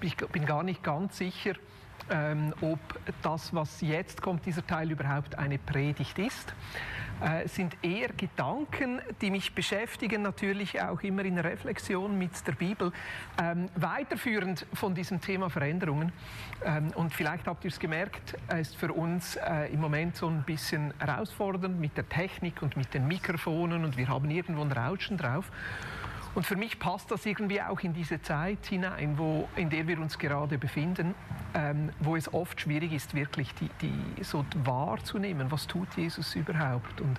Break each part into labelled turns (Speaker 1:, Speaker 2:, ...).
Speaker 1: ich bin gar nicht ganz sicher, ähm, ob das, was jetzt kommt, dieser Teil überhaupt eine Predigt ist. Äh, sind eher Gedanken, die mich beschäftigen, natürlich auch immer in Reflexion mit der Bibel, ähm, weiterführend von diesem Thema Veränderungen. Ähm, und vielleicht habt ihr es gemerkt, es ist für uns äh, im Moment so ein bisschen herausfordernd mit der Technik und mit den Mikrofonen und wir haben irgendwo ein Rauschen drauf. Und für mich passt das irgendwie auch in diese Zeit hinein, wo, in der wir uns gerade befinden, ähm, wo es oft schwierig ist, wirklich die, die so wahrzunehmen, was tut Jesus überhaupt und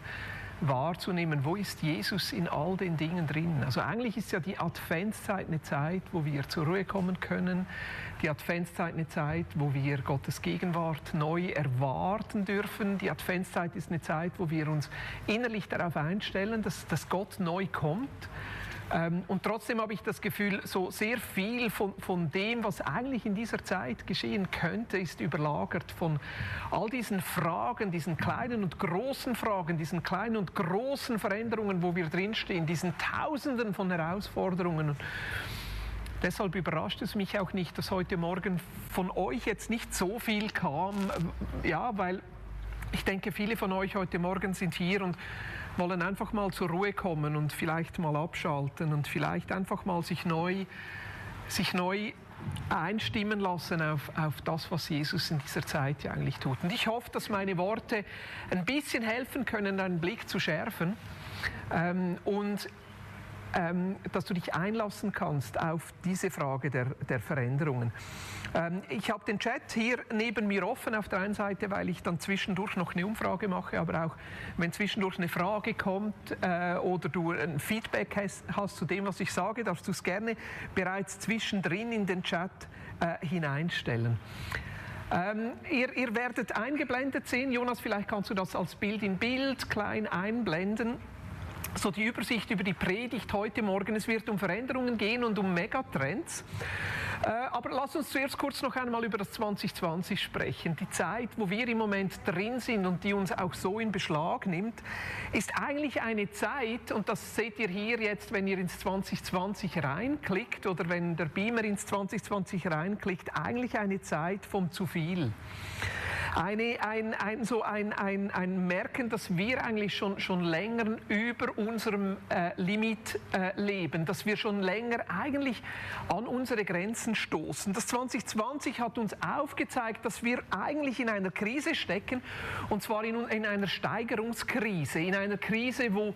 Speaker 1: wahrzunehmen, wo ist Jesus in all den Dingen drin. Also eigentlich ist ja die Adventszeit eine Zeit, wo wir zur Ruhe kommen können, die Adventszeit eine Zeit, wo wir Gottes Gegenwart neu erwarten dürfen. Die Adventszeit ist eine Zeit, wo wir uns innerlich darauf einstellen, dass, dass Gott neu kommt ähm, und trotzdem habe ich das Gefühl, so sehr viel von, von dem, was eigentlich in dieser Zeit geschehen könnte, ist überlagert von all diesen Fragen, diesen kleinen und großen Fragen, diesen kleinen und großen Veränderungen, wo wir drinstehen, diesen Tausenden von Herausforderungen. Deshalb überrascht es mich auch nicht, dass heute Morgen von euch jetzt nicht so viel kam, ja, weil ich denke, viele von euch heute Morgen sind hier und wollen einfach mal zur Ruhe kommen und vielleicht mal abschalten und vielleicht einfach mal sich neu, sich neu einstimmen lassen auf, auf das, was Jesus in dieser Zeit ja eigentlich tut. Und ich hoffe, dass meine Worte ein bisschen helfen können, deinen Blick zu schärfen. Ähm, und ähm, dass du dich einlassen kannst auf diese Frage der, der Veränderungen. Ähm, ich habe den Chat hier neben mir offen auf der einen Seite, weil ich dann zwischendurch noch eine Umfrage mache, aber auch wenn zwischendurch eine Frage kommt äh, oder du ein Feedback hast, hast, zu dem, was ich sage, darfst du es gerne bereits zwischendrin in den Chat äh, hineinstellen. Ähm, ihr, ihr werdet eingeblendet sehen. Jonas, vielleicht kannst du das als Bild in Bild klein einblenden so die Übersicht über die Predigt heute Morgen. Es wird um Veränderungen gehen und um Megatrends. Äh, aber lass uns zuerst kurz noch einmal über das 2020 sprechen. Die Zeit, wo wir im Moment drin sind und die uns auch so in Beschlag nimmt, ist eigentlich eine Zeit, und das seht ihr hier jetzt, wenn ihr ins 2020 reinklickt oder wenn der Beamer ins 2020 reinklickt, eigentlich eine Zeit vom zu viel. Eine, ein, ein, so ein, ein, ein Merken, dass wir eigentlich schon, schon länger über unserem äh, Limit äh, leben, dass wir schon länger eigentlich an unsere Grenzen stoßen. Das 2020 hat uns aufgezeigt, dass wir eigentlich in einer Krise stecken, und zwar in, in einer Steigerungskrise, in einer Krise, wo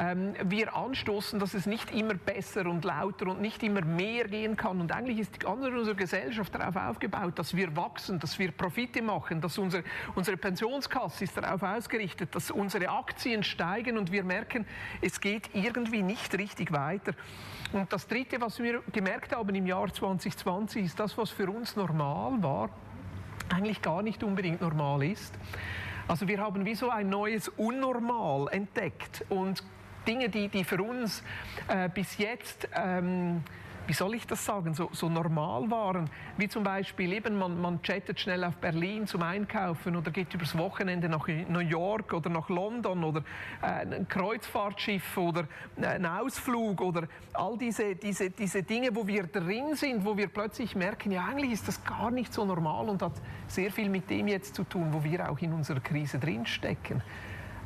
Speaker 1: ähm, wir anstoßen, dass es nicht immer besser und lauter und nicht immer mehr gehen kann. Und eigentlich ist die ganze unsere Gesellschaft darauf aufgebaut, dass wir wachsen, dass wir Profite machen, dass unsere, unsere Pensionskasse ist darauf ausgerichtet, dass unsere Aktien steigen und wir merken, es geht irgendwie nicht richtig weiter. Und das Dritte, was wir gemerkt haben im Jahr 2020, ist das, was für uns normal war, eigentlich gar nicht unbedingt normal ist. Also wir haben wie so ein neues Unnormal entdeckt und Dinge, die, die für uns äh, bis jetzt ähm, wie soll ich das sagen, so, so normal waren. Wie zum Beispiel eben, man, man chattet schnell auf Berlin zum Einkaufen oder geht übers Wochenende nach New York oder nach London oder äh, ein Kreuzfahrtschiff oder äh, ein Ausflug oder all diese, diese, diese Dinge, wo wir drin sind, wo wir plötzlich merken, ja eigentlich ist das gar nicht so normal und hat sehr viel mit dem jetzt zu tun, wo wir auch in unserer Krise drinstecken.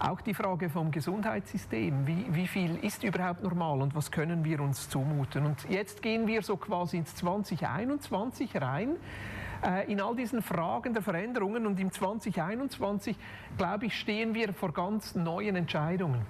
Speaker 1: Auch die Frage vom Gesundheitssystem, wie, wie viel ist überhaupt normal und was können wir uns zumuten? Und jetzt gehen wir so quasi ins 2021 rein, äh, in all diesen Fragen der Veränderungen und im 2021, glaube ich, stehen wir vor ganz neuen Entscheidungen.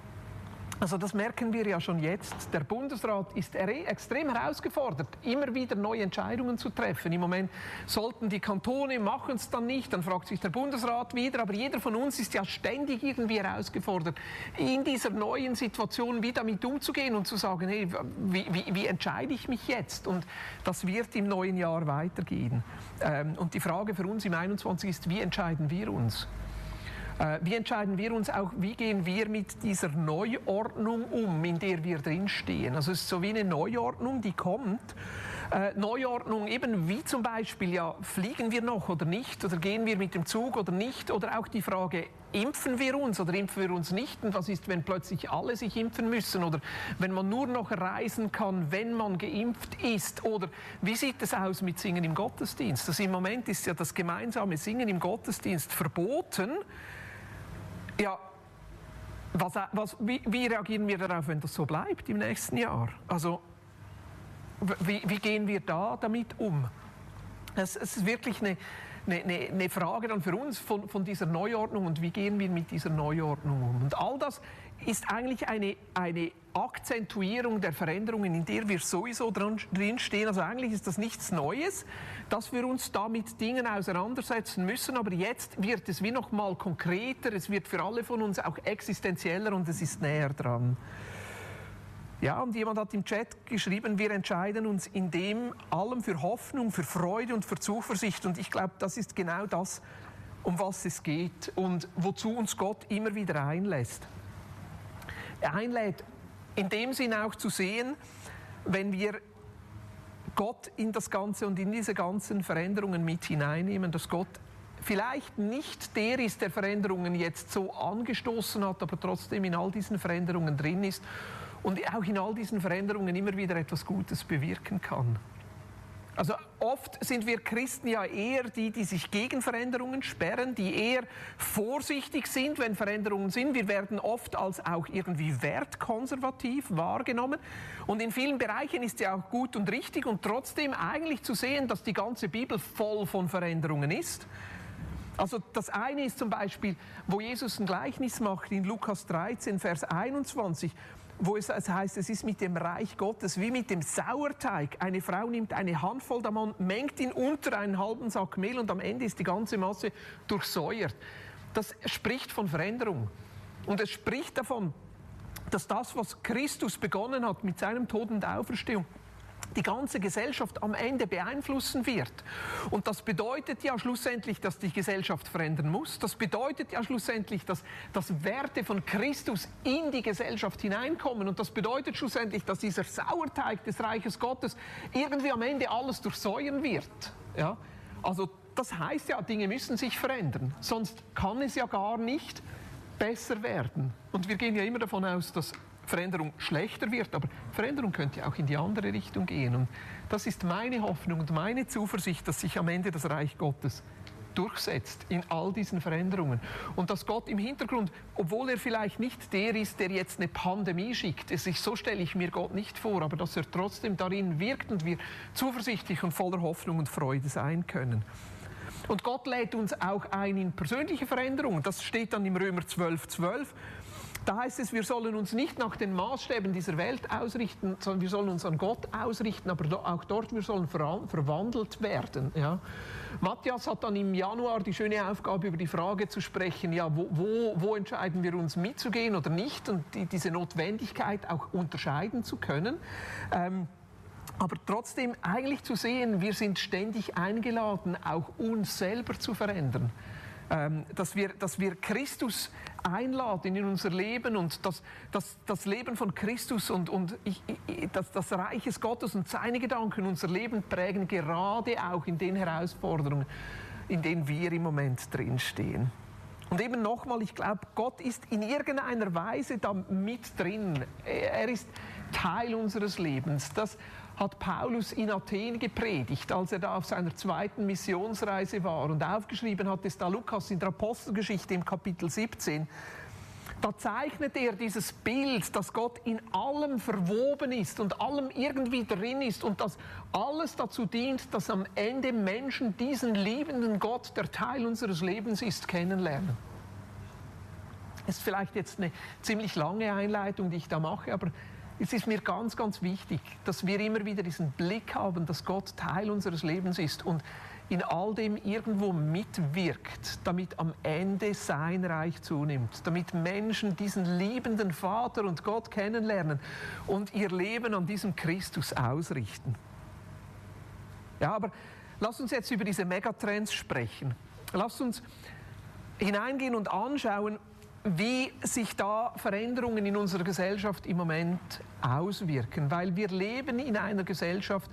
Speaker 1: Also das merken wir ja schon jetzt. Der Bundesrat ist extrem herausgefordert, immer wieder neue Entscheidungen zu treffen. Im Moment sollten die Kantone machen es dann nicht, dann fragt sich der Bundesrat wieder, aber jeder von uns ist ja ständig irgendwie herausgefordert, in dieser neuen Situation wie damit umzugehen und zu sagen, hey, wie, wie, wie entscheide ich mich jetzt? Und das wird im neuen Jahr weitergehen. Ähm, und die Frage für uns im 21 ist, wie entscheiden wir uns? Äh, wie entscheiden wir uns auch, wie gehen wir mit dieser Neuordnung um, in der wir drinstehen? Also es ist so wie eine Neuordnung, die kommt Äh, Neuordnung, eben wie zum Beispiel, ja, fliegen wir noch oder nicht? Oder gehen wir mit dem Zug oder nicht? Oder auch die Frage, impfen wir uns oder impfen wir uns nicht? Und was ist, wenn plötzlich alle sich impfen müssen? Oder wenn man nur noch reisen kann, wenn man geimpft ist? Oder wie sieht es aus mit Singen im Gottesdienst? Das also Im Moment ist ja das gemeinsame Singen im Gottesdienst verboten. Ja, was, was, wie, wie, reagieren wir darauf, wenn das so bleibt im nächsten Jahr? Also, wie, wie gehen wir da damit um? Es, es ist wirklich eine, eine, eine, Frage dann für uns von, von dieser Neuordnung und wie gehen wir mit dieser Neuordnung um. Und all das ist eigentlich eine, eine Akzentuierung der Veränderungen, in der wir sowieso drin stehen. Also eigentlich ist das nichts Neues, dass wir uns da mit Dingen auseinandersetzen müssen, aber jetzt wird es wie noch mal konkreter, es wird für alle von uns auch existenzieller und es ist näher dran. Ja, und jemand hat im Chat geschrieben, wir entscheiden uns in dem allem für Hoffnung, für Freude und für Zuversicht. Und ich glaube, das ist genau das, um was es geht und wozu uns Gott immer wieder einlässt. Er einlädt in dem Sinn auch zu sehen, wenn wir Gott in das Ganze und in diese ganzen Veränderungen mit hineinnehmen, dass Gott vielleicht nicht der ist, der Veränderungen jetzt so angestoßen hat, aber trotzdem in all diesen Veränderungen drin ist und auch in all diesen Veränderungen immer wieder etwas Gutes bewirken kann. Also oft sind wir Christen ja eher die, die sich gegen Veränderungen sperren, die eher vorsichtig sind, wenn Veränderungen sind. Wir werden oft als auch irgendwie wertkonservativ wahrgenommen. Und in vielen Bereichen ist ja auch gut und richtig und trotzdem eigentlich zu sehen, dass die ganze Bibel voll von Veränderungen ist. Also das eine ist zum Beispiel, wo Jesus ein Gleichnis macht in Lukas 13, Vers 21 wo es heißt, es ist mit dem Reich Gottes wie mit dem Sauerteig. Eine Frau nimmt eine Handvoll davon, mengt ihn unter einen halben Sack Mehl und am Ende ist die ganze Masse durchsäuert. Das spricht von Veränderung. Und es spricht davon, dass das, was Christus begonnen hat mit seinem Tod und Auferstehung, die ganze Gesellschaft am Ende beeinflussen wird. Und das bedeutet ja schlussendlich, dass die Gesellschaft verändern muss. Das bedeutet ja schlussendlich, dass, dass Werte von Christus in die Gesellschaft hineinkommen. Und das bedeutet schlussendlich, dass dieser Sauerteig des Reiches Gottes irgendwie am Ende alles durchsäuern wird. Ja? Also das heißt ja, Dinge müssen sich verändern. Sonst kann es ja gar nicht besser werden. Und wir gehen ja immer davon aus, dass Veränderung schlechter wird, aber Veränderung könnte auch in die andere Richtung gehen. Und das ist meine Hoffnung und meine Zuversicht, dass sich am Ende das Reich Gottes durchsetzt in all diesen Veränderungen. Und dass Gott im Hintergrund, obwohl er vielleicht nicht der ist, der jetzt eine Pandemie schickt, es ist, so stelle ich mir Gott nicht vor, aber dass er trotzdem darin wirkt und wir zuversichtlich und voller Hoffnung und Freude sein können. Und Gott lädt uns auch ein in persönliche Veränderungen. Das steht dann im Römer 12, 12. Da heißt es, wir sollen uns nicht nach den Maßstäben dieser Welt ausrichten, sondern wir sollen uns an Gott ausrichten, aber auch dort, wir sollen verwandelt werden. Ja. Matthias hat dann im Januar die schöne Aufgabe, über die Frage zu sprechen, ja, wo, wo, wo entscheiden wir uns mitzugehen oder nicht und die, diese Notwendigkeit auch unterscheiden zu können. Ähm, aber trotzdem eigentlich zu sehen, wir sind ständig eingeladen, auch uns selber zu verändern. Ähm, dass, wir, dass wir Christus einladen in unser Leben und das, das, das Leben von Christus und, und ich, ich, das, das Reich des Gottes und seine Gedanken unser Leben prägen, gerade auch in den Herausforderungen, in denen wir im Moment drinstehen. Und eben nochmal, ich glaube, Gott ist in irgendeiner Weise da mit drin. Er ist Teil unseres Lebens. Das hat Paulus in Athen gepredigt, als er da auf seiner zweiten Missionsreise war. Und aufgeschrieben hat es da Lukas in der Apostelgeschichte im Kapitel 17. Da zeichnet er dieses Bild, dass Gott in allem verwoben ist und allem irgendwie drin ist und dass alles dazu dient, dass am Ende Menschen diesen liebenden Gott, der Teil unseres Lebens ist, kennenlernen. Es ist vielleicht jetzt eine ziemlich lange Einleitung, die ich da mache, aber es ist mir ganz, ganz wichtig, dass wir immer wieder diesen Blick haben, dass Gott Teil unseres Lebens ist und in all dem irgendwo mitwirkt, damit am Ende sein Reich zunimmt, damit Menschen diesen liebenden Vater und Gott kennenlernen und ihr Leben an diesem Christus ausrichten. Ja, aber lass uns jetzt über diese Megatrends sprechen. Lass uns hineingehen und anschauen, wie sich da Veränderungen in unserer Gesellschaft im Moment auswirken, weil wir leben in einer Gesellschaft,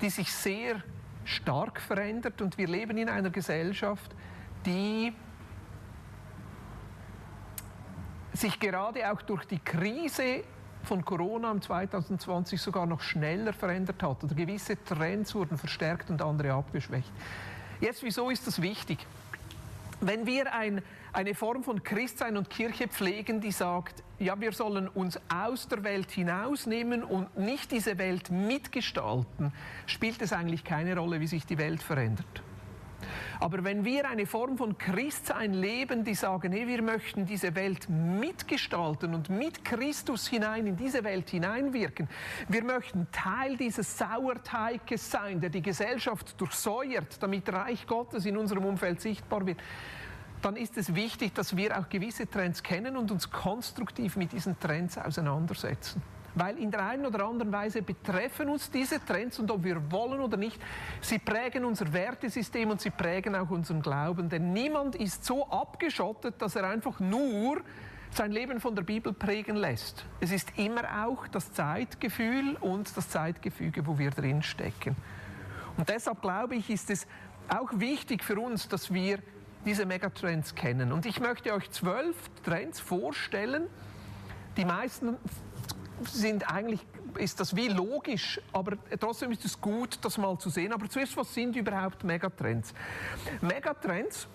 Speaker 1: die sich sehr stark verändert und wir leben in einer Gesellschaft, die sich gerade auch durch die Krise von Corona im 2020 sogar noch schneller verändert hat oder gewisse Trends wurden verstärkt und andere abgeschwächt. Jetzt, wieso ist das wichtig? Wenn wir ein, eine Form von Christsein und Kirche pflegen, die sagt, ja, wir sollen uns aus der Welt hinausnehmen und nicht diese Welt mitgestalten, spielt es eigentlich keine Rolle, wie sich die Welt verändert. Aber wenn wir eine Form von Christsein leben, die sagen, hey, wir möchten diese Welt mitgestalten und mit Christus hinein in diese Welt hineinwirken, wir möchten Teil dieses Sauerteiges sein, der die Gesellschaft durchsäuert, damit Reich Gottes in unserem Umfeld sichtbar wird, dann ist es wichtig, dass wir auch gewisse Trends kennen und uns konstruktiv mit diesen Trends auseinandersetzen weil in der einen oder anderen Weise betreffen uns diese Trends und ob wir wollen oder nicht, sie prägen unser Wertesystem und sie prägen auch unseren Glauben. Denn niemand ist so abgeschottet, dass er einfach nur sein Leben von der Bibel prägen lässt. Es ist immer auch das Zeitgefühl und das Zeitgefüge, wo wir drin stecken. Und deshalb glaube ich, ist es auch wichtig für uns, dass wir diese Megatrends kennen. Und ich möchte euch zwölf Trends vorstellen. Die meisten sind eigentlich, ist das wie logisch, aber trotzdem ist es gut, das mal zu sehen. Aber zuerst, was sind überhaupt Megatrends? Megatrends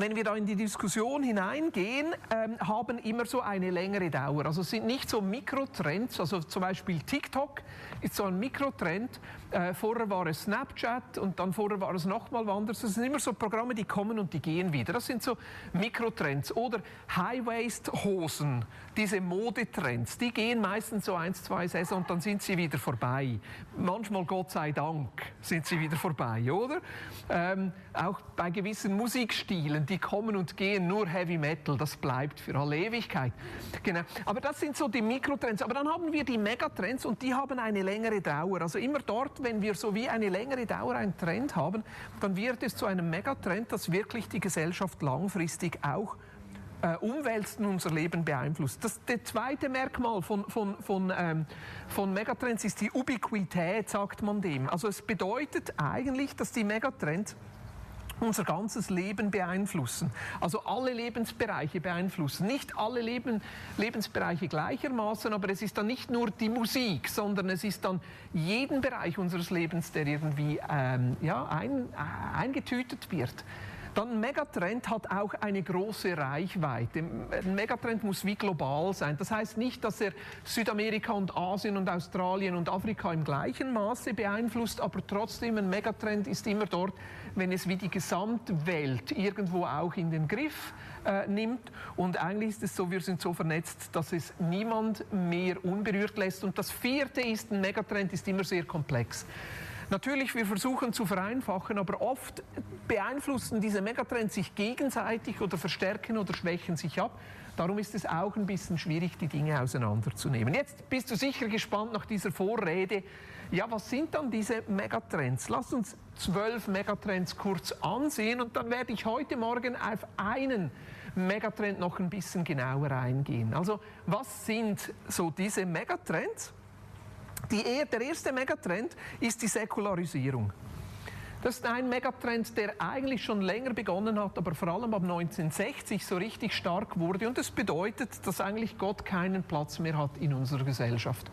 Speaker 1: wenn wir da in die Diskussion hineingehen, ähm, haben immer so eine längere Dauer. Also es sind nicht so Mikrotrends, also zum Beispiel TikTok ist so ein Mikrotrend. Äh, vorher war es Snapchat und dann vorher war es nochmal woanders. Das sind immer so Programme, die kommen und die gehen wieder. Das sind so Mikrotrends. Oder High-Waist-Hosen, diese Modetrends, die gehen meistens so eins, zwei Saison und dann sind sie wieder vorbei. Manchmal, Gott sei Dank, sind sie wieder vorbei, oder? Ähm, auch bei gewissen Musikstilen, die kommen und gehen, nur Heavy Metal, das bleibt für alle Ewigkeit. Genau. Aber das sind so die Mikrotrends. Aber dann haben wir die Megatrends und die haben eine längere Dauer. Also immer dort, wenn wir so wie eine längere Dauer einen Trend haben, dann wird es zu einem Megatrend, das wirklich die Gesellschaft langfristig auch äh, umwälzt und unser Leben beeinflusst. Das, das zweite Merkmal von, von, von, ähm, von Megatrends ist die Ubiquität, sagt man dem. Also es bedeutet eigentlich, dass die Megatrends unser ganzes Leben beeinflussen. Also alle Lebensbereiche beeinflussen. Nicht alle Leben, Lebensbereiche gleichermaßen, aber es ist dann nicht nur die Musik, sondern es ist dann jeden Bereich unseres Lebens, der irgendwie ähm, ja, ein, äh, eingetütet wird. Dann Megatrend hat auch eine große Reichweite. Ein Megatrend muss wie global sein. Das heißt nicht, dass er Südamerika und Asien und Australien und Afrika im gleichen Maße beeinflusst, aber trotzdem ein Megatrend ist immer dort, wenn es wie die Gesamtwelt irgendwo auch in den Griff äh, nimmt. Und eigentlich ist es so, wir sind so vernetzt, dass es niemand mehr unberührt lässt. Und das vierte ist, ein Megatrend ist immer sehr komplex. Natürlich, wir versuchen zu vereinfachen, aber oft beeinflussen diese Megatrends sich gegenseitig oder verstärken oder schwächen sich ab. Darum ist es auch ein bisschen schwierig, die Dinge auseinanderzunehmen. Jetzt bist du sicher gespannt nach dieser Vorrede. Ja, was sind dann diese Megatrends? Lass uns zwölf Megatrends kurz ansehen und dann werde ich heute Morgen auf einen Megatrend noch ein bisschen genauer eingehen. Also, was sind so diese Megatrends? Die, der erste Megatrend ist die Säkularisierung. Das ist ein Megatrend, der eigentlich schon länger begonnen hat, aber vor allem ab 1960 so richtig stark wurde. Und das bedeutet, dass eigentlich Gott keinen Platz mehr hat in unserer Gesellschaft.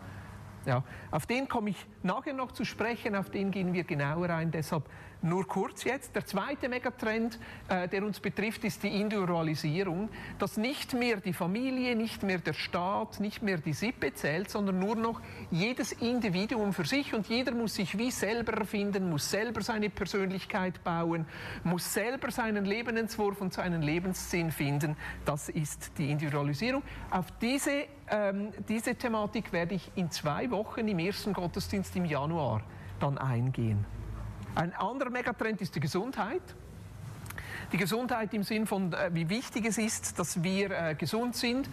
Speaker 1: Ja, auf den komme ich nachher noch zu sprechen, auf den gehen wir genauer ein. Deshalb nur kurz jetzt. Der zweite Megatrend, äh, der uns betrifft, ist die Individualisierung, dass nicht mehr die Familie, nicht mehr der Staat, nicht mehr die Sippe zählt, sondern nur noch jedes Individuum für sich und jeder muss sich wie selber erfinden, muss selber seine Persönlichkeit bauen, muss selber seinen Lebensentwurf und seinen Lebenssinn finden. Das ist die Individualisierung. Auf diese, ähm, diese Thematik werde ich in zwei Wochen im ersten Gottesdienst im Januar dann eingehen. Ein anderer Megatrend ist die Gesundheit. Die Gesundheit im Sinn von, äh, wie wichtig es ist, dass wir äh, gesund sind.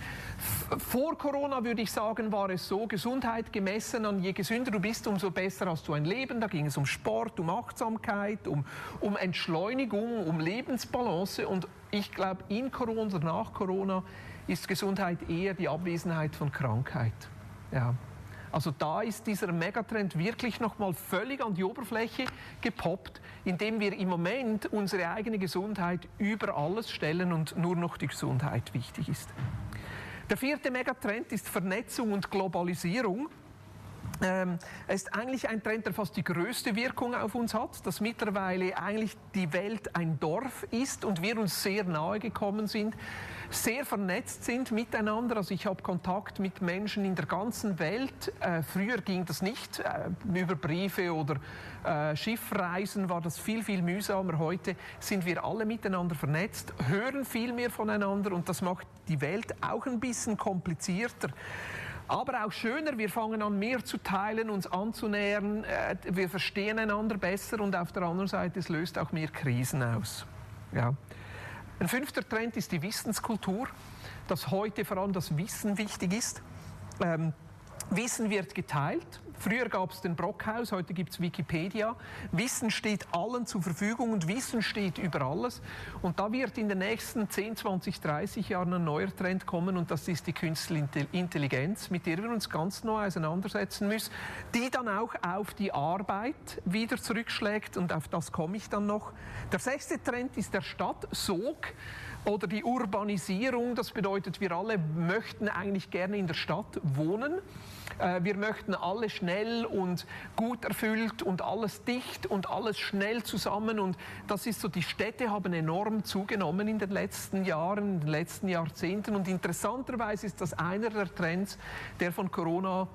Speaker 1: Vor Corona würde ich sagen, war es so, Gesundheit gemessen an je gesünder du bist, umso besser hast du ein Leben. Da ging es um Sport, um Achtsamkeit, um, um Entschleunigung, um Lebensbalance. Und ich glaube, in Corona oder nach Corona ist Gesundheit eher die Abwesenheit von Krankheit. Ja. Also da ist dieser Megatrend wirklich nochmal völlig an die Oberfläche gepoppt, indem wir im Moment unsere eigene Gesundheit über alles stellen und nur noch die Gesundheit wichtig ist. Der vierte Megatrend ist Vernetzung und Globalisierung. Ähm, es ist eigentlich ein Trend, der fast die größte Wirkung auf uns hat, dass mittlerweile eigentlich die Welt ein Dorf ist und wir uns sehr nahe gekommen sind, sehr vernetzt sind miteinander. Also ich habe Kontakt mit Menschen in der ganzen Welt. Äh, früher ging das nicht. Äh, über Briefe oder äh, Schiffreisen war das viel, viel mühsamer. Heute sind wir alle miteinander vernetzt, hören viel mehr voneinander und das macht die Welt auch ein bisschen komplizierter aber auch schöner. Wir fangen an, mehr zu teilen, uns anzunähern. Äh, wir verstehen einander besser und auf der anderen Seite, es löst auch mehr Krisen aus. Ja. Ein fünfter Trend ist die Wissenskultur, dass heute vor allem das Wissen wichtig ist. Ähm, Wissen wird geteilt. Früher gab es den Brockhaus, heute gibt es Wikipedia. Wissen steht allen zur Verfügung und Wissen steht über alles. Und da wird in den nächsten 10, 20, 30 Jahren ein neuer Trend kommen und das ist die künstliche Intelligenz, mit der wir uns ganz neu auseinandersetzen müssen, die dann auch auf die Arbeit wieder zurückschlägt und auf das komme ich dann noch. Der sechste Trend ist der Stadtsog oder die Urbanisierung. Das bedeutet, wir alle möchten eigentlich gerne in der Stadt wohnen. Äh, wir möchten alle schnell und gut erfüllt und alles dicht und alles schnell zusammen. Und das ist so, die Städte haben enorm zugenommen in den letzten Jahren, in den letzten Jahrzehnten. Und interessanterweise ist das einer der Trends, der von Corona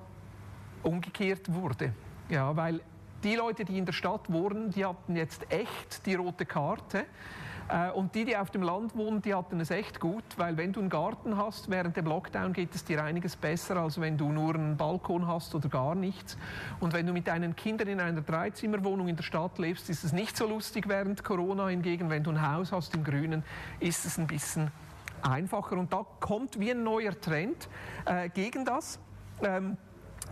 Speaker 1: umgekehrt wurde. Ja, weil die Leute, die in der Stadt wohnen, die hatten jetzt echt die rote Karte. Äh, und die, die auf dem Land wohnen, die hatten es echt gut, weil wenn du einen Garten hast, während dem Lockdown geht es dir einiges besser, als wenn du nur einen Balkon hast oder gar nichts. Und wenn du mit deinen Kindern in einer Dreizimmerwohnung in der Stadt lebst, ist es nicht so lustig während Corona. Hingegen, wenn du ein Haus hast im Grünen, ist es ein bisschen einfacher. Und da kommt wie ein neuer Trend äh, gegen das. Ähm,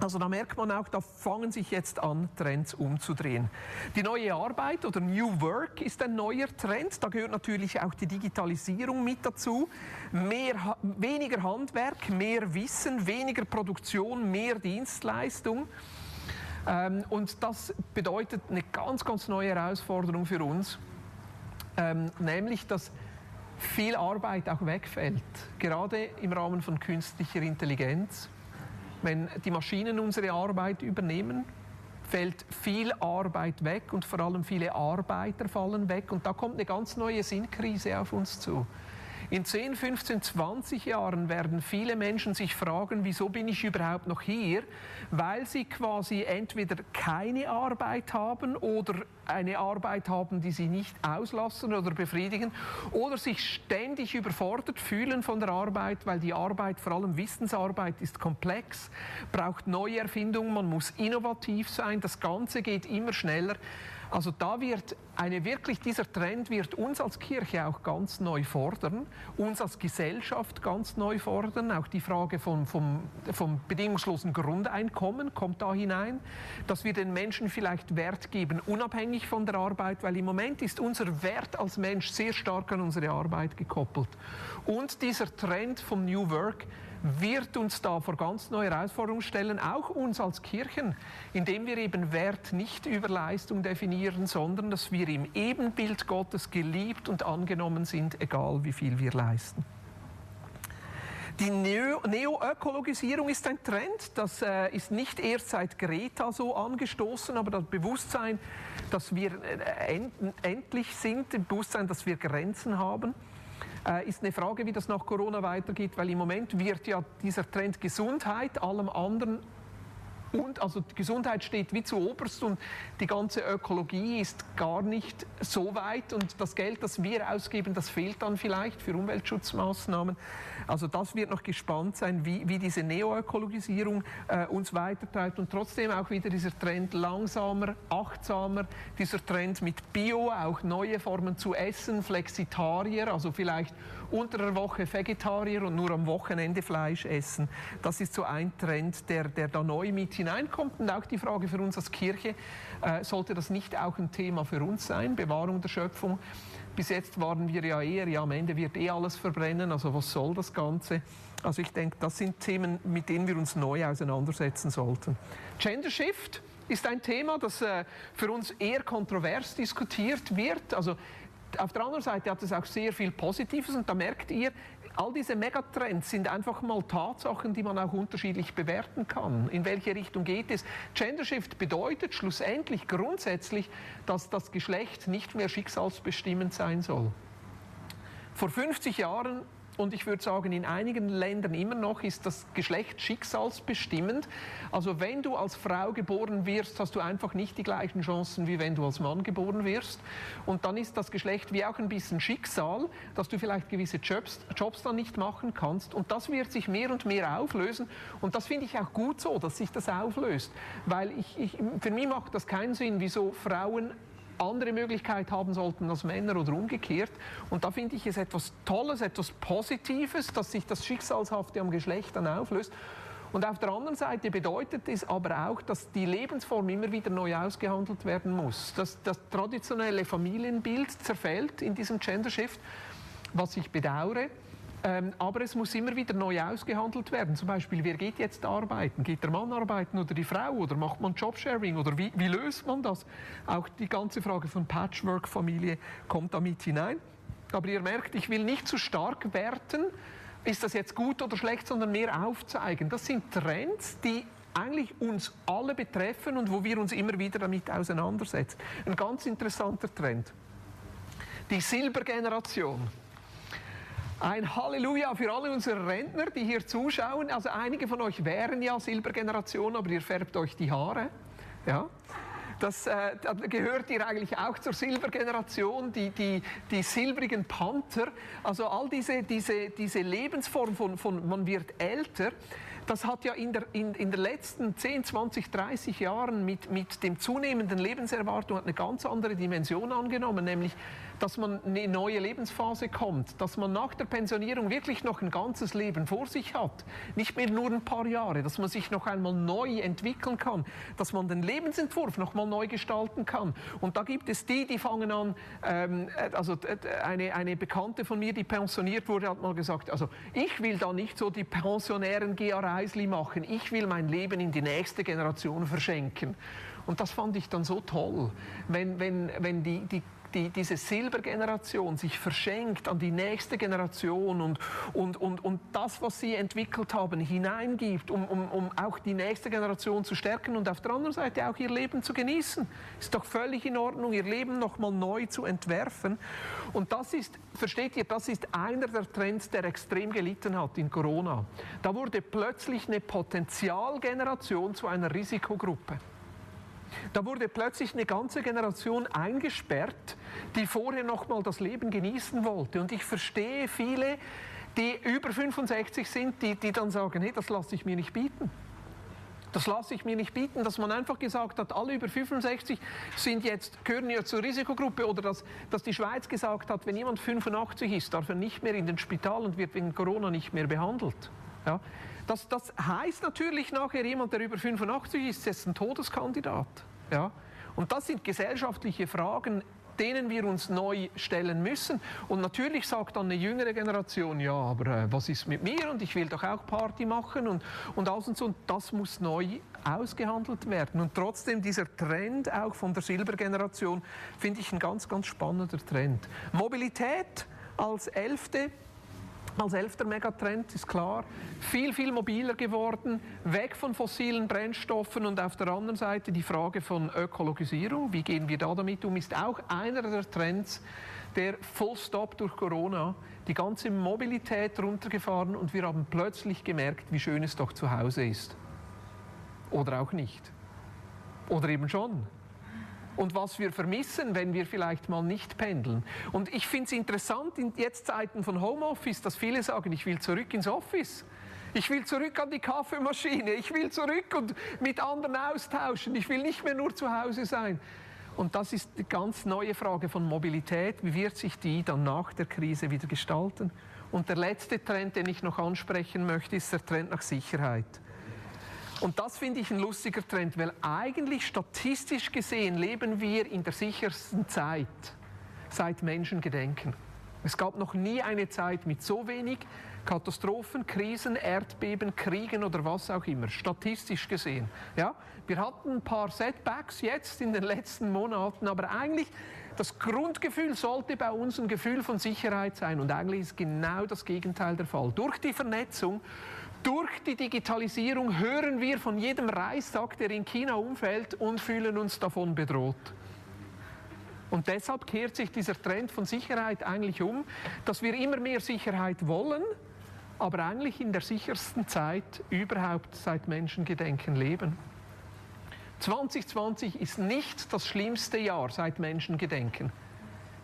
Speaker 1: also da merkt man auch, da fangen sich jetzt an, Trends umzudrehen. Die neue Arbeit oder New Work ist ein neuer Trend. Da gehört natürlich auch die Digitalisierung mit dazu. Mehr, weniger Handwerk, mehr Wissen, weniger Produktion, mehr Dienstleistung. Ähm, und das bedeutet eine ganz, ganz neue Herausforderung für uns, ähm, nämlich dass viel Arbeit auch wegfällt, gerade im Rahmen von künstlicher Intelligenz. Wenn die Maschinen unsere Arbeit übernehmen, fällt viel Arbeit weg und vor allem viele Arbeiter fallen weg. Und da kommt eine ganz neue Sinnkrise auf uns zu. In 10, 15, 20 Jahren werden viele Menschen sich fragen, wieso bin ich überhaupt noch hier? Weil sie quasi entweder keine Arbeit haben oder eine Arbeit haben, die sie nicht auslassen oder befriedigen oder sich ständig überfordert fühlen von der Arbeit, weil die Arbeit, vor allem Wissensarbeit, ist komplex, braucht neue Erfindungen, man muss innovativ sein, das Ganze geht immer schneller. Also da wird eine wirklich, dieser Trend wird uns als Kirche auch ganz neu fordern, uns als Gesellschaft ganz neu fordern. Auch die Frage vom, vom, vom bedingungslosen Grundeinkommen kommt da hinein, dass wir den Menschen vielleicht Wert geben, unabhängig von der Arbeit, weil im Moment ist unser Wert als Mensch sehr stark an unsere Arbeit gekoppelt. Und dieser Trend vom New Work, wird uns da vor ganz neue Herausforderungen stellen, auch uns als Kirchen, indem wir eben Wert nicht über Leistung definieren, sondern dass wir im Ebenbild Gottes geliebt und angenommen sind, egal wie viel wir leisten. Die Neoökologisierung ist ein Trend, das äh, ist nicht erst seit Greta so angestoßen, aber das Bewusstsein, dass wir äh, end endlich sind, das Bewusstsein, dass wir Grenzen haben, äh, ist eine Frage, wie das nach Corona weitergeht, weil im Moment wird ja dieser Trend Gesundheit allem anderen und also die Gesundheit steht wie zu oberst und die ganze Ökologie ist gar nicht so weit. Und das Geld, das wir ausgeben, das fehlt dann vielleicht für Umweltschutzmaßnahmen. Also das wird noch gespannt sein, wie, wie diese Neoökologisierung äh, uns weitertreibt. Und trotzdem auch wieder dieser Trend langsamer, achtsamer, dieser Trend mit Bio, auch neue Formen zu essen, Flexitarier, also vielleicht unter der Woche Vegetarier und nur am Wochenende Fleisch essen. Das ist so ein Trend, der, der da neu mit hineinkommt. Und auch die Frage für uns als Kirche, äh, sollte das nicht auch ein Thema für uns sein, Bewahrung der Schöpfung? Bis jetzt waren wir ja eher, ja, am Ende wird eh alles verbrennen, also was soll das Ganze? Also ich denke, das sind Themen, mit denen wir uns neu auseinandersetzen sollten. Gender Shift ist ein Thema, das äh, für uns eher kontrovers diskutiert wird. Also auf der anderen Seite hat es auch sehr viel Positives und da merkt ihr, all diese Megatrends sind einfach mal Tatsachen, die man auch unterschiedlich bewerten kann. In welche Richtung geht es? Gender Shift bedeutet schlussendlich grundsätzlich, dass das Geschlecht nicht mehr schicksalsbestimmend sein soll. Vor 50 Jahren und ich würde sagen, in einigen Ländern immer noch ist das Geschlecht schicksalsbestimmend. Also wenn du als Frau geboren wirst, hast du einfach nicht die gleichen Chancen, wie wenn du als Mann geboren wirst. Und dann ist das Geschlecht wie auch ein bisschen Schicksal, dass du vielleicht gewisse Jobs, Jobs dann nicht machen kannst. Und das wird sich mehr und mehr auflösen. Und das finde ich auch gut so, dass sich das auflöst. Weil ich, ich, für mich macht das keinen Sinn, wieso Frauen andere Möglichkeit haben sollten als Männer oder umgekehrt. Und da finde ich es etwas Tolles, etwas Positives, dass sich das Schicksalshafte am Geschlecht dann auflöst. Und auf der anderen Seite bedeutet es aber auch, dass die Lebensform immer wieder neu ausgehandelt werden muss. Dass das traditionelle Familienbild zerfällt in diesem Gender Shift, was ich bedauere. Ähm, aber es muss immer wieder neu ausgehandelt werden. Zum Beispiel, wer geht jetzt arbeiten? Geht der Mann arbeiten oder die Frau? Oder macht man Jobsharing? Oder wie, wie löst man das? Auch die ganze Frage von Patchwork-Familie kommt da mit hinein. Aber ihr merkt, ich will nicht zu stark werten, ist das jetzt gut oder schlecht, sondern mehr aufzeigen. Das sind Trends, die eigentlich uns alle betreffen und wo wir uns immer wieder damit auseinandersetzen. Ein ganz interessanter Trend. Die Silbergeneration. Ein Halleluja für alle unsere Rentner, die hier zuschauen. Also einige von euch wären ja Silbergeneration, aber ihr färbt euch die Haare. Ja. Das äh, gehört ihr eigentlich auch zur Silbergeneration, die, die, die silbrigen Panther. Also all diese, diese, diese Lebensform von, von man wird älter, das hat ja in, der, in, in den letzten 10, 20, 30 Jahren mit, mit dem zunehmenden Lebenserwartung eine ganz andere Dimension angenommen, nämlich dass man in eine neue Lebensphase kommt, dass man nach der Pensionierung wirklich noch ein ganzes Leben vor sich hat, nicht mehr nur ein paar Jahre, dass man sich noch einmal neu entwickeln kann, dass man den Lebensentwurf noch mal neu gestalten kann. Und da gibt es die, die fangen an, ähm, also eine, eine Bekannte von mir, die pensioniert wurde, hat mal gesagt, also ich will da nicht so die pensionären Gea-Reisli machen, ich will mein Leben in die nächste Generation verschenken. Und das fand ich dann so toll, wenn, wenn, wenn die, die die, diese Silbergeneration sich verschenkt an die nächste Generation und, und, und, und das, was sie entwickelt haben, hineingibt, um, um, um auch die nächste Generation zu stärken und auf der anderen Seite auch ihr Leben zu genießen. Ist doch völlig in Ordnung, ihr Leben nochmal neu zu entwerfen. Und das ist, versteht ihr, das ist einer der Trends, der extrem gelitten hat in Corona. Da wurde plötzlich eine Potenzialgeneration zu einer Risikogruppe. Da wurde plötzlich eine ganze Generation eingesperrt, die vorher noch mal das Leben genießen wollte. Und ich verstehe viele, die über 65 sind, die, die dann sagen, hey, das lasse ich mir nicht bieten. Das lasse ich mir nicht bieten, dass man einfach gesagt hat, alle über 65 sind jetzt, gehören ja zur Risikogruppe oder dass, dass die Schweiz gesagt hat, wenn jemand 85 ist, darf er nicht mehr in den Spital und wird wegen Corona nicht mehr behandelt. Ja? Das, das heißt natürlich nachher, jemand, der über 85 ist, ist ein Todeskandidat. Ja? Und das sind gesellschaftliche Fragen, denen wir uns neu stellen müssen. Und natürlich sagt dann eine jüngere Generation, ja, aber äh, was ist mit mir und ich will doch auch Party machen und, und alles und so. Und das muss neu ausgehandelt werden. Und trotzdem dieser Trend auch von der Silbergeneration finde ich ein ganz, ganz spannender Trend. Mobilität als elfte als elfter Megatrend ist klar, viel, viel mobiler geworden, weg von fossilen Brennstoffen und auf der anderen Seite die Frage von Ökologisierung, wie gehen wir da damit um, ist auch einer der Trends, der Full Stop durch Corona die ganze Mobilität runtergefahren und wir haben plötzlich gemerkt, wie schön es doch zu Hause ist. Oder auch nicht. Oder eben schon und was wir vermissen, wenn wir vielleicht mal nicht pendeln. Und ich finde es interessant in jetzt Zeiten von Homeoffice, dass viele sagen, ich will zurück ins Office. Ich will zurück an die Kaffeemaschine. Ich will zurück und mit anderen austauschen. Ich will nicht mehr nur zu Hause sein. Und das ist die ganz neue Frage von Mobilität. Wie wird sich die dann nach der Krise wieder gestalten? Und der letzte Trend, den ich noch ansprechen möchte, ist der Trend nach Sicherheit. Und das finde ich ein lustiger Trend, weil eigentlich statistisch gesehen leben wir in der sichersten Zeit seit Menschen gedenken. Es gab noch nie eine Zeit mit so wenig Katastrophen, Krisen, Erdbeben, Kriegen oder was auch immer, statistisch gesehen. Ja, wir hatten ein paar Setbacks jetzt in den letzten Monaten, aber eigentlich das Grundgefühl sollte bei uns ein Gefühl von Sicherheit sein und eigentlich ist genau das Gegenteil der Fall. Durch die Vernetzung, durch die Digitalisierung hören wir von jedem Reissack, der in China umfällt und fühlen uns davon bedroht. Und deshalb kehrt sich dieser Trend von Sicherheit eigentlich um, dass wir immer mehr Sicherheit wollen, aber eigentlich in der sichersten Zeit überhaupt seit Menschengedenken leben. 2020 ist nicht das schlimmste Jahr seit Menschengedenken.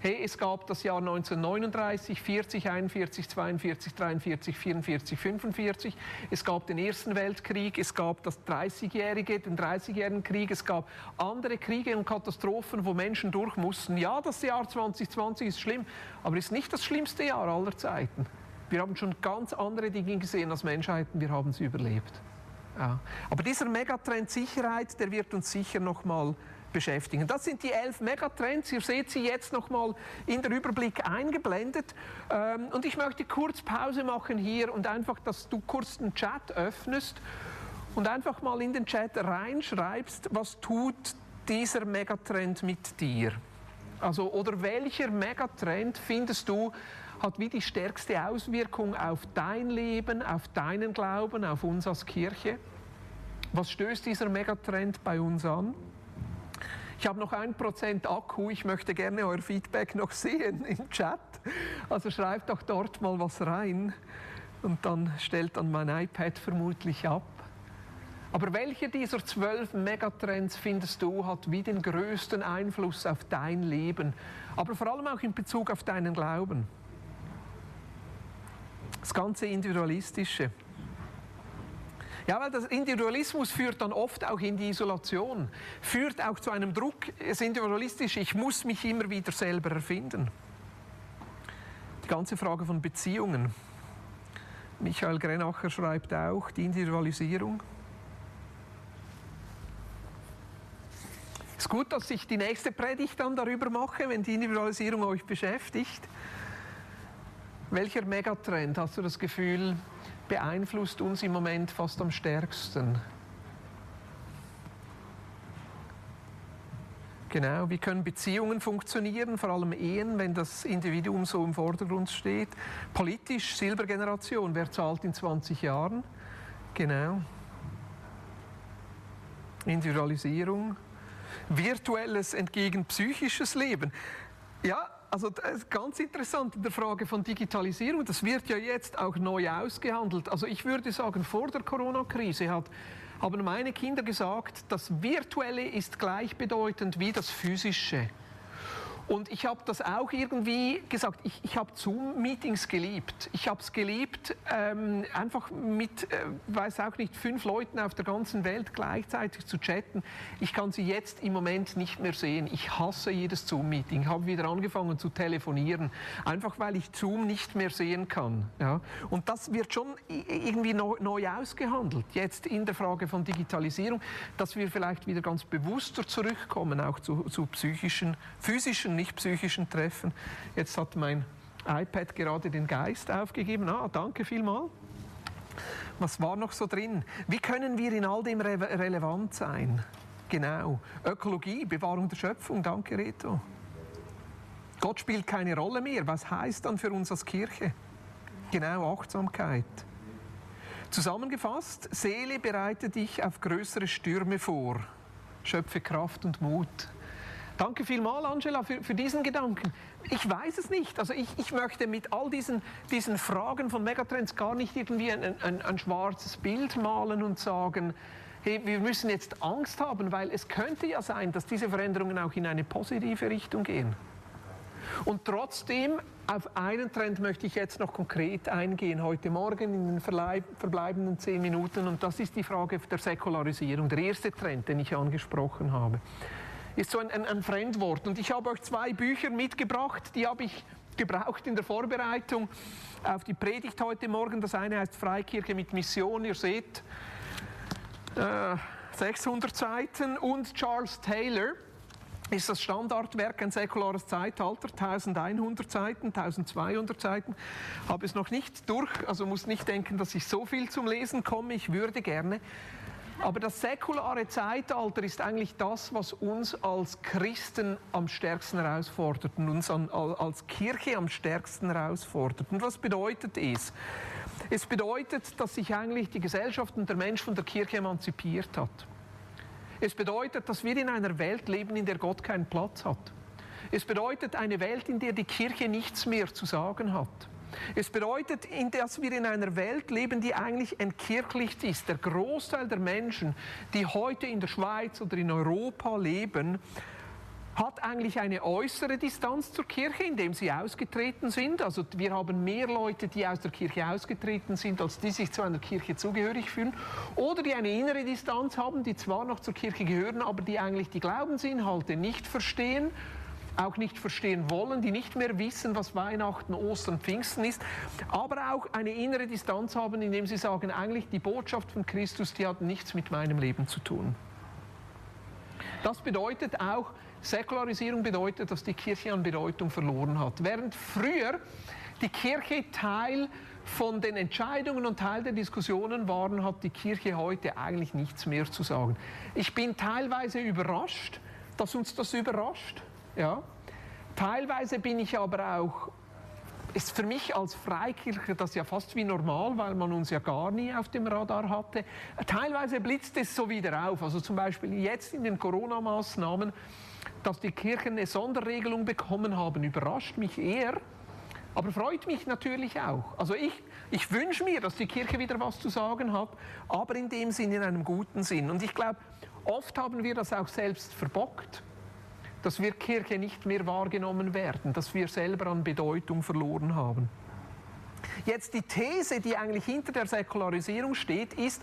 Speaker 1: Hey, es gab das Jahr 1939, 40, 41, 42, 43, 44, 45. Es gab den Ersten Weltkrieg, es gab das 30-jährige, den 30-jährigen Krieg, es gab andere Kriege und Katastrophen, wo Menschen durch mussten. Ja, das Jahr 2020 ist schlimm, aber ist nicht das schlimmste Jahr aller Zeiten. Wir haben schon ganz andere Dinge gesehen als Menschheiten, wir haben sie überlebt. Ja. Aber dieser Megatrend Sicherheit, der wird uns sicher noch mal beschäftigen. Das sind die elf Megatrends. Ihr seht sie jetzt noch mal in der Überblick eingeblendet. Ähm, und ich möchte kurz Pause machen hier und einfach, dass du kurz den Chat öffnest und einfach mal in den Chat reinschreibst, was tut dieser Megatrend mit dir? Also, oder welcher Megatrend findest du, hat wie die stärkste Auswirkung auf dein Leben, auf deinen Glauben, auf uns als Kirche? Was stößt dieser Megatrend bei uns an? Ich habe noch ein Prozent Akku. Ich möchte gerne euer Feedback noch sehen im Chat. Also schreibt doch dort mal was rein und dann stellt dann mein iPad vermutlich ab. Aber welcher dieser zwölf Megatrends findest du hat wie den größten Einfluss auf dein Leben, aber vor allem auch in Bezug auf deinen Glauben? Das ganze Individualistische. Ja, weil das Individualismus führt dann oft auch in die Isolation, führt auch zu einem Druck, das Individualistische, ich muss mich immer wieder selber erfinden. Die ganze Frage von Beziehungen. Michael Grenacher schreibt auch die Individualisierung. Es ist gut, dass ich die nächste Predigt dann darüber mache, wenn die Individualisierung euch beschäftigt. Welcher Megatrend hast du das Gefühl, beeinflusst uns im Moment fast am stärksten? Genau, wie können Beziehungen funktionieren, vor allem Ehen, wenn das Individuum so im Vordergrund steht? Politisch, Silbergeneration, wer zahlt in 20 Jahren? Genau. Individualisierung. Virtuelles entgegen psychisches Leben. Ja, also ganz interessant in der Frage von Digitalisierung, das wird ja jetzt auch neu ausgehandelt. Also ich würde sagen, vor der Corona-Krise hat, haben meine Kinder gesagt, das Virtuelle ist gleichbedeutend wie das Physische. Und ich habe das auch irgendwie gesagt, ich, ich habe Zoom-Meetings geliebt. Ich habe es geliebt, ähm, einfach mit, äh, weiß auch nicht, fünf Leuten auf der ganzen Welt gleichzeitig zu chatten. Ich kann sie jetzt im Moment nicht mehr sehen. Ich hasse jedes Zoom-Meeting. Ich habe wieder angefangen zu telefonieren, einfach weil ich Zoom nicht mehr sehen kann. Ja? Und das wird schon irgendwie neu, neu ausgehandelt, jetzt in der Frage von Digitalisierung, dass wir vielleicht wieder ganz bewusster zurückkommen, auch zu, zu psychischen, physischen physischen, nicht psychischen Treffen. Jetzt hat mein iPad gerade den Geist aufgegeben. Ah, danke vielmals. Was war noch so drin? Wie können wir in all dem re relevant sein? Genau. Ökologie, Bewahrung der Schöpfung. Danke, Reto. Gott spielt keine Rolle mehr. Was heißt dann für uns als Kirche? Genau, Achtsamkeit. Zusammengefasst, Seele bereite dich auf größere Stürme vor. Schöpfe Kraft und Mut. Danke vielmals, Angela, für, für, diesen Gedanken. Ich weiß es nicht. Also ich, ich möchte mit all diesen, diesen Fragen von Megatrends gar nicht irgendwie ein, ein, ein schwarzes Bild malen und sagen, hey, wir müssen jetzt Angst haben, weil es könnte ja sein, dass diese Veränderungen auch in eine positive Richtung gehen. Und trotzdem, auf einen Trend möchte ich jetzt noch konkret eingehen, heute Morgen in den verbleibenden zehn Minuten, und das ist die Frage der Säkularisierung, der erste Trend, den ich angesprochen habe ist so ein, ein, ein Fremdwort. Und ich habe euch zwei Bücher mitgebracht, die habe ich gebraucht in der Vorbereitung auf die Predigt heute Morgen. Das eine heißt Freikirche mit Mission, ihr seht, äh, 600 Seiten und Charles Taylor. ist das Standardwerk ein säkulares Zeitalter, 1100 Seiten, 1200 Seiten. Habe es noch nicht durch, also muss nicht denken, dass ich so viel zum Lesen komme. Ich würde gerne. Aber das säkulare Zeitalter ist eigentlich das, was uns als Christen am stärksten herausfordert und uns an, als Kirche am stärksten herausfordert. Und was bedeutet es? Es bedeutet, dass sich eigentlich die Gesellschaft und der Mensch von der Kirche emanzipiert hat. Es bedeutet, dass wir in einer Welt leben, in der Gott keinen Platz hat. Es bedeutet eine Welt, in der die Kirche nichts mehr zu sagen hat. Es bedeutet, dass wir in einer Welt leben, die eigentlich entkirchlicht ist. Der Großteil der Menschen, die heute in der Schweiz oder in Europa leben, hat eigentlich eine äußere Distanz zur Kirche, indem sie ausgetreten sind. Also wir haben mehr Leute, die aus der Kirche ausgetreten sind, als die sich zu einer Kirche zugehörig fühlen. Oder die eine innere Distanz haben, die zwar noch zur Kirche gehören, aber die eigentlich die Glaubensinhalte nicht verstehen auch nicht verstehen wollen, die nicht mehr wissen, was Weihnachten, Ostern, Pfingsten ist, aber auch eine innere Distanz haben, indem sie sagen, eigentlich die Botschaft von Christus, die hat nichts mit meinem Leben zu tun. Das bedeutet auch, Säkularisierung bedeutet, dass die Kirche an Bedeutung verloren hat. Während früher die Kirche Teil von den Entscheidungen und Teil der Diskussionen waren, hat die Kirche heute eigentlich nichts mehr zu sagen. Ich bin teilweise überrascht, dass uns das überrascht. Ja? Teilweise bin ich aber auch ist für mich als Freikirche das ja fast wie normal, weil man uns ja gar nie auf dem Radar hatte. Teilweise blitzt es so wieder auf. Also zum Beispiel jetzt in den Corona-Maßnahmen dass die Kirchen eine Sonderregelung bekommen haben, überrascht mich eher, aber freut mich natürlich auch. Also ich, ich wünsche mir, dass die Kirche wieder was zu sagen hat, aber in dem Sinn, in einem guten Sinn. Und ich glaube, oft haben wir das auch selbst verbockt, dass wir Kirche nicht mehr wahrgenommen werden, dass wir selber an Bedeutung verloren haben. Jetzt die These, die eigentlich hinter der Säkularisierung steht, ist,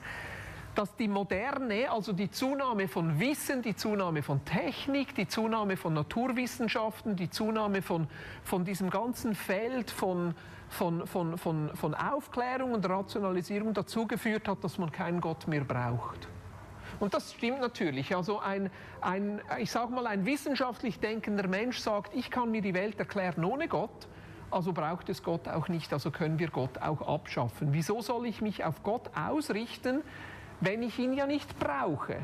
Speaker 1: dass die Moderne, also die Zunahme von Wissen, die Zunahme von Technik, die Zunahme von Naturwissenschaften, die Zunahme von, von diesem ganzen Feld von, von, von, von, von Aufklärung und Rationalisierung dazu geführt hat, dass man keinen Gott mehr braucht. Und das stimmt natürlich. Also ein, ein ich sage mal, ein wissenschaftlich denkender Mensch sagt, ich kann mir die Welt erklären ohne Gott, also braucht es Gott auch nicht, also können wir Gott auch abschaffen. Wieso soll ich mich auf Gott ausrichten, wenn ich ihn ja nicht brauche.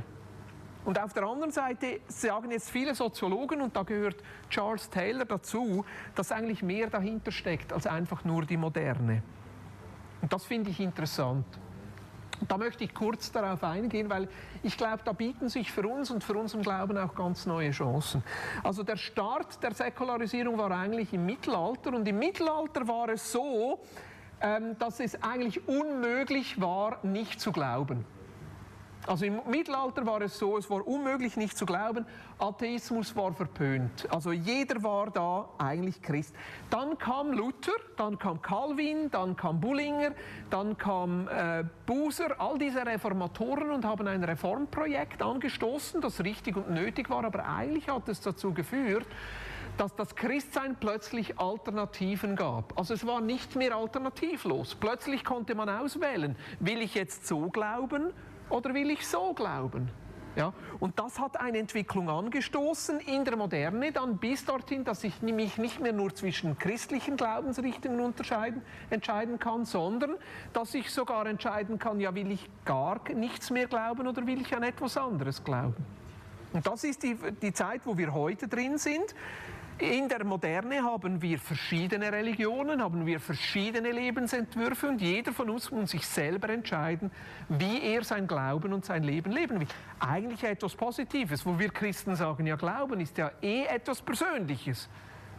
Speaker 1: Und auf der anderen Seite sagen jetzt viele Soziologen, und da gehört Charles Taylor dazu, dass eigentlich mehr dahinter steckt als einfach nur die Moderne. Und das finde ich interessant. Da möchte ich kurz darauf eingehen, weil ich glaube, da bieten sich für uns und für unseren Glauben auch ganz neue Chancen. Also der Start der Säkularisierung war eigentlich im Mittelalter und im Mittelalter war es so, ähm, dass es eigentlich unmöglich war, nicht zu glauben. Also im Mittelalter war es so, es war unmöglich nicht zu glauben, Atheismus war verpönt. Also jeder war da eigentlich Christ. Dann kam Luther, dann kam Calvin, dann kam Bullinger, dann kam äh, Buser, all diese Reformatoren und haben ein Reformprojekt angestoßen, das richtig und nötig war, aber eigentlich hat es dazu geführt, dass das Christsein plötzlich Alternativen gab. Also es war nicht mehr alternativlos. Plötzlich konnte man auswählen, will ich jetzt so glauben oder will ich so glauben? Ja, und das hat eine Entwicklung angestoßen in der Moderne, dann bis dorthin, dass ich mich nicht mehr nur zwischen christlichen Glaubensrichtungen unterscheiden, entscheiden kann, sondern dass ich sogar entscheiden kann, ja, will ich gar nichts mehr glauben oder will ich an etwas anderes glauben? Und das ist die, die Zeit, wo wir heute drin sind. In der Moderne haben wir verschiedene Religionen, haben wir verschiedene Lebensentwürfe und jeder von uns muss sich selber entscheiden, wie er sein Glauben und sein Leben leben will. Eigentlich etwas Positives, wo wir Christen sagen, ja, Glauben ist ja eh etwas Persönliches.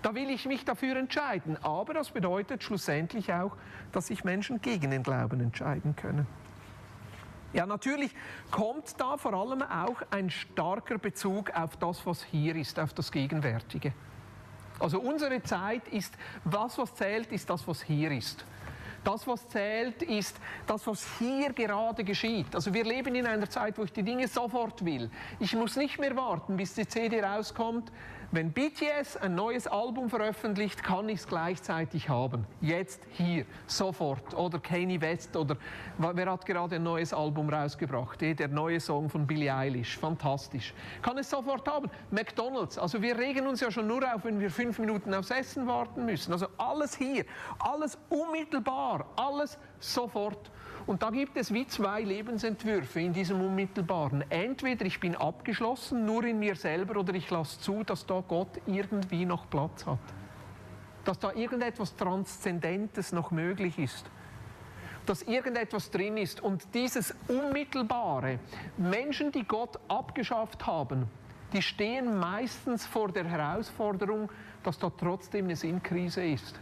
Speaker 1: Da will ich mich dafür entscheiden. Aber das bedeutet schlussendlich auch, dass sich Menschen gegen den Glauben entscheiden können. Ja, natürlich kommt da vor allem auch ein starker Bezug auf das, was hier ist, auf das Gegenwärtige. Also unsere Zeit ist, was was zählt, ist das, was hier ist. Das, was zählt, ist das, was hier gerade geschieht. Also wir leben in einer Zeit, wo ich die Dinge sofort will. Ich muss nicht mehr warten, bis die CD rauskommt. Wenn BTS ein neues Album veröffentlicht, kann ich es gleichzeitig haben. Jetzt, hier, sofort. Oder Kanye West oder wer hat gerade ein neues Album rausgebracht? Eh, der neue Song von Billie Eilish. Fantastisch. Kann es sofort haben. McDonalds. Also wir regen uns ja schon nur auf, wenn wir fünf Minuten aufs Essen warten müssen. Also alles hier, alles unmittelbar, alles sofort. Und da gibt es wie zwei Lebensentwürfe in diesem Unmittelbaren. Entweder ich bin abgeschlossen, nur in mir selber, oder ich lasse zu, dass da Gott irgendwie noch Platz hat. Dass da irgendetwas Transzendentes noch möglich ist. Dass irgendetwas drin ist. Und dieses Unmittelbare, Menschen, die Gott abgeschafft haben, die stehen meistens vor der Herausforderung, dass da trotzdem eine Sinnkrise ist.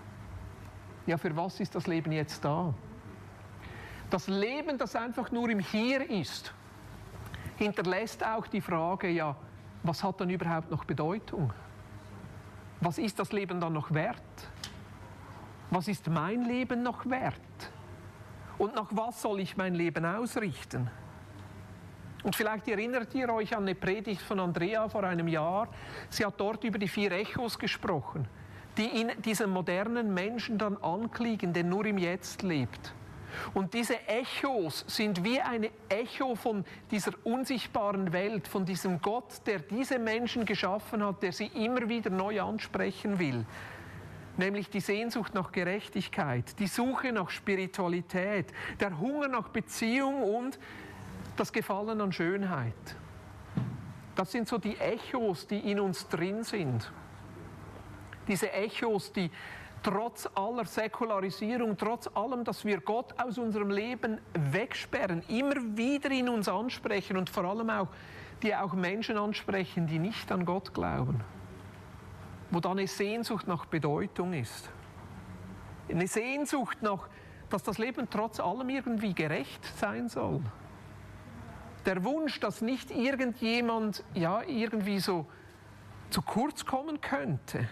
Speaker 1: Ja, für was ist das Leben jetzt da? Das Leben, das einfach nur im Hier ist, hinterlässt auch die Frage, ja, was hat dann überhaupt noch Bedeutung? Was ist das Leben dann noch wert? Was ist mein Leben noch wert? Und nach was soll ich mein Leben ausrichten? Und vielleicht erinnert ihr euch an eine Predigt von Andrea vor einem Jahr. Sie hat dort über die vier Echos gesprochen, die in diesem modernen Menschen dann ankliegen, der nur im Jetzt lebt. Und diese Echos sind wie ein Echo von dieser unsichtbaren Welt, von diesem Gott, der diese Menschen geschaffen hat, der sie immer wieder neu ansprechen will. Nämlich die Sehnsucht nach Gerechtigkeit, die Suche nach Spiritualität, der Hunger nach Beziehung und das Gefallen an Schönheit. Das sind so die Echos, die in uns drin sind. Diese Echos, die trotz aller Säkularisierung, trotz allem, dass wir Gott aus unserem Leben wegsperren, immer wieder in uns ansprechen und vor allem auch, die auch Menschen ansprechen, die nicht an Gott glauben, wo da eine Sehnsucht nach Bedeutung ist. Eine Sehnsucht nach, dass das Leben trotz allem irgendwie gerecht sein soll. Der Wunsch, dass nicht irgendjemand ja irgendwie so zu kurz kommen könnte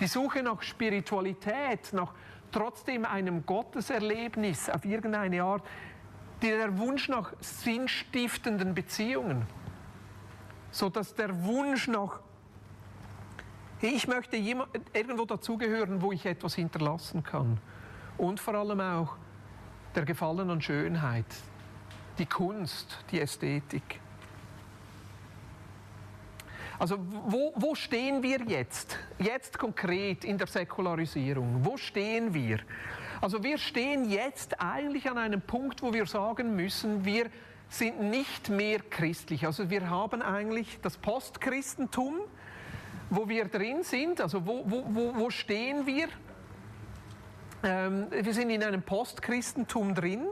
Speaker 1: die Suche nach Spiritualität, nach trotzdem einem Gotteserlebnis auf irgendeine Art, der Wunsch nach sinnstiftenden Beziehungen, so dass der Wunsch nach ich möchte irgendwo dazugehören, wo ich etwas hinterlassen kann. Und vor allem auch der Gefallen an Schönheit, die Kunst, die Ästhetik. Also wo, wo stehen wir jetzt? Jetzt konkret in der Säkularisierung. Wo stehen wir? Also wir stehen jetzt eigentlich an einem Punkt, wo wir sagen müssen, wir sind nicht mehr christlich. Also wir haben eigentlich das Postchristentum, wo wir drin sind. Also wo, wo, wo, stehen wir? Ähm, wir sind in einem Postchristentum drin.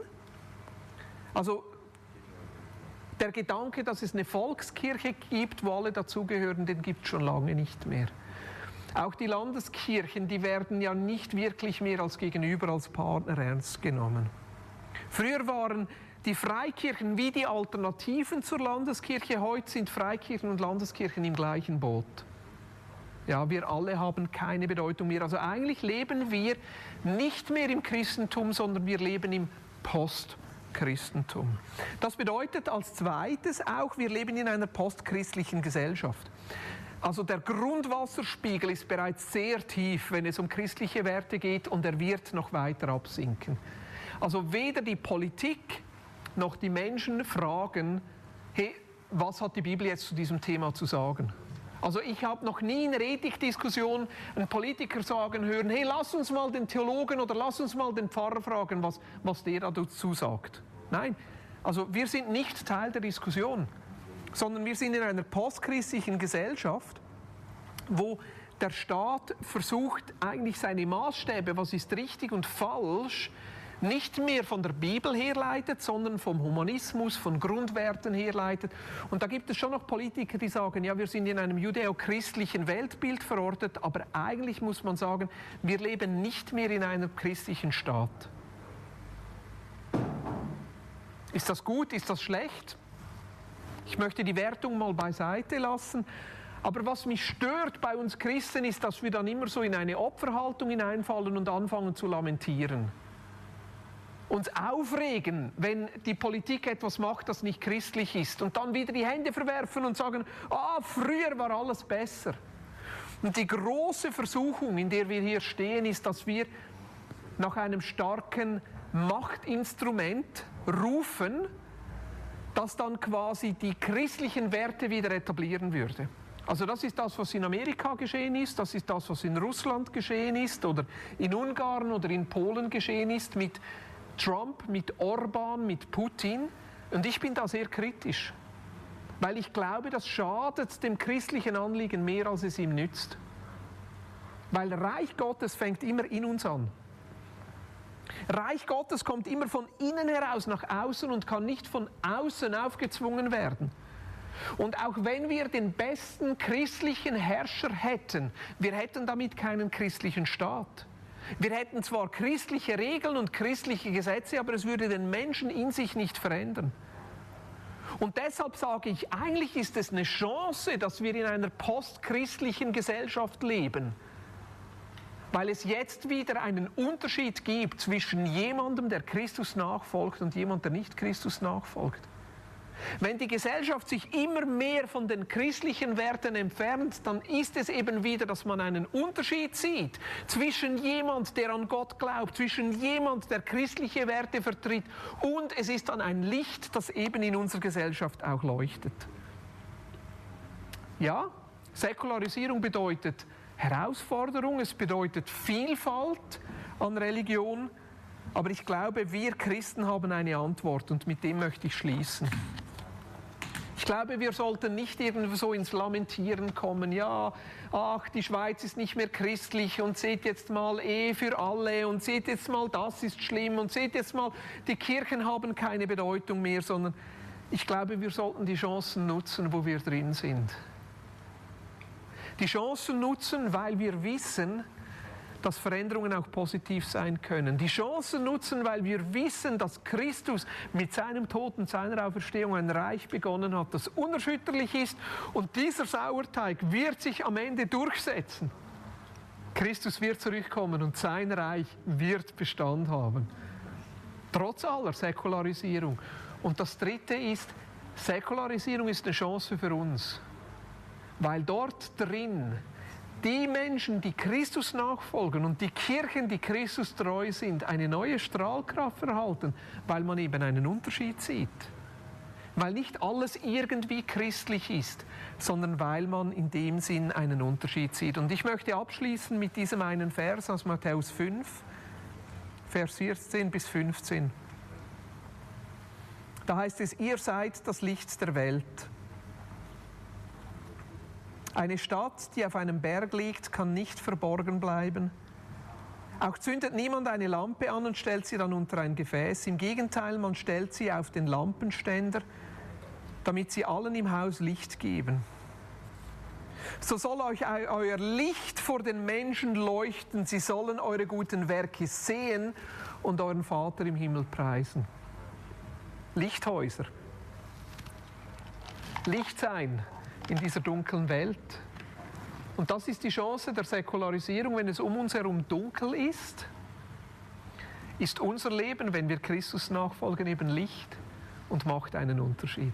Speaker 1: Also der Gedanke, dass es eine Volkskirche gibt, wo alle dazugehören, den gibt es schon lange nicht mehr. Auch die Landeskirchen, die werden ja nicht wirklich mehr als Gegenüber, als Partner ernst genommen. Früher waren die Freikirchen wie die Alternativen zur Landeskirche. Heute sind Freikirchen und Landeskirchen im gleichen Boot. Ja, wir alle haben keine Bedeutung mehr. Also eigentlich leben wir nicht mehr im Christentum, sondern wir leben im Post. Christentum. Das bedeutet als zweites auch, wir leben in einer postchristlichen Gesellschaft. Also der Grundwasserspiegel ist bereits sehr tief, wenn es um christliche Werte geht und er wird noch weiter absinken. Also weder die Politik noch die Menschen fragen, hey, was hat die Bibel jetzt zu diesem Thema zu sagen? Also ich habe noch nie in Ethikdiskussion einen Politiker sagen hören, hey, lass uns mal den Theologen oder lass uns mal den Pfarrer fragen, was, was der dazu sagt. Nein, also wir sind nicht Teil der Diskussion, sondern wir sind in einer postchristlichen Gesellschaft, wo der Staat versucht, eigentlich seine Maßstäbe, was ist richtig und falsch, nicht mehr von der Bibel herleitet, sondern vom Humanismus, von Grundwerten herleitet. Und da gibt es schon noch Politiker, die sagen, ja, wir sind in einem judäo-christlichen Weltbild verortet, aber eigentlich muss man sagen, wir leben nicht mehr in einem christlichen Staat. Ist das gut? Ist das schlecht? Ich möchte die Wertung mal beiseite lassen. Aber was mich stört bei uns Christen ist, dass wir dann immer so in eine Opferhaltung hineinfallen und anfangen zu lamentieren. Uns aufregen, wenn die Politik etwas macht, das nicht christlich ist und dann wieder die Hände verwerfen und sagen, ah, früher war alles besser. Und die große Versuchung, in der wir hier stehen, ist, dass wir nach einem starken Machtinstrument rufen, das dann quasi die christlichen Werte wieder etablieren würde. Also das ist das, was in Amerika geschehen ist, das ist das, was in Russland geschehen ist oder in Ungarn oder in Polen geschehen ist mit Trump, mit Orban, mit Putin. Und ich bin da sehr kritisch, weil ich glaube, das schadet dem christlichen Anliegen mehr, als es ihm nützt. Weil Reich Gottes fängt immer in uns an. Reich Gottes kommt immer von innen heraus nach außen und kann nicht von außen aufgezwungen werden. Und auch wenn wir den besten christlichen Herrscher hätten, wir hätten damit keinen christlichen Staat. Wir hätten zwar christliche Regeln und christliche Gesetze, aber es würde den Menschen in sich nicht verändern. Und deshalb sage ich, eigentlich ist es eine Chance, dass wir in einer postchristlichen Gesellschaft leben weil es jetzt wieder einen Unterschied gibt zwischen jemandem, der Christus nachfolgt und jemandem, der nicht Christus nachfolgt. Wenn die Gesellschaft sich immer mehr von den christlichen Werten entfernt, dann ist es eben wieder, dass man einen Unterschied sieht zwischen jemand, der an Gott glaubt, zwischen jemand, der christliche Werte vertritt und es ist dann ein Licht, das eben in unserer Gesellschaft auch leuchtet. Ja, Säkularisierung bedeutet, Herausforderung, es bedeutet Vielfalt an Religion, aber ich glaube, wir Christen haben eine Antwort und mit dem möchte ich schließen. Ich glaube, wir sollten nicht irgendwo so ins Lamentieren kommen, ja, ach, die Schweiz ist nicht mehr christlich und seht jetzt mal eh für alle und seht jetzt mal, das ist schlimm und seht jetzt mal, die Kirchen haben keine Bedeutung mehr, sondern ich glaube, wir sollten die Chancen nutzen, wo wir drin sind die Chancen nutzen, weil wir wissen, dass Veränderungen auch positiv sein können. Die Chancen nutzen, weil wir wissen, dass Christus mit seinem Tod und seiner Auferstehung ein Reich begonnen hat, das unerschütterlich ist und dieser Sauerteig wird sich am Ende durchsetzen. Christus wird zurückkommen und sein Reich wird Bestand haben. Trotz aller Säkularisierung. Und das Dritte ist, Säkularisierung ist eine Chance für uns weil dort drin die Menschen, die Christus nachfolgen und die Kirchen, die Christus treu sind, eine neue Strahlkraft erhalten, weil man eben einen Unterschied sieht. Weil nicht alles irgendwie christlich ist, sondern weil man in dem Sinn einen Unterschied sieht. Und ich möchte abschließen mit diesem einen Vers aus Matthäus 5, Vers 14 bis 15. Da heißt es, ihr seid das Licht der Welt. Eine Stadt, die auf einem Berg liegt, kann nicht verborgen bleiben. Auch zündet niemand eine Lampe an und stellt sie dann unter ein Gefäß. Im Gegenteil, man stellt sie auf den Lampenständer, damit sie allen im Haus Licht geben. So soll euch euer Licht vor den Menschen leuchten. Sie sollen eure guten Werke sehen und euren Vater im Himmel preisen. Lichthäuser. Licht sein in dieser dunklen Welt. Und das ist die Chance der Säkularisierung, wenn es um uns herum dunkel ist, ist unser Leben, wenn wir Christus nachfolgen, eben Licht und macht einen Unterschied.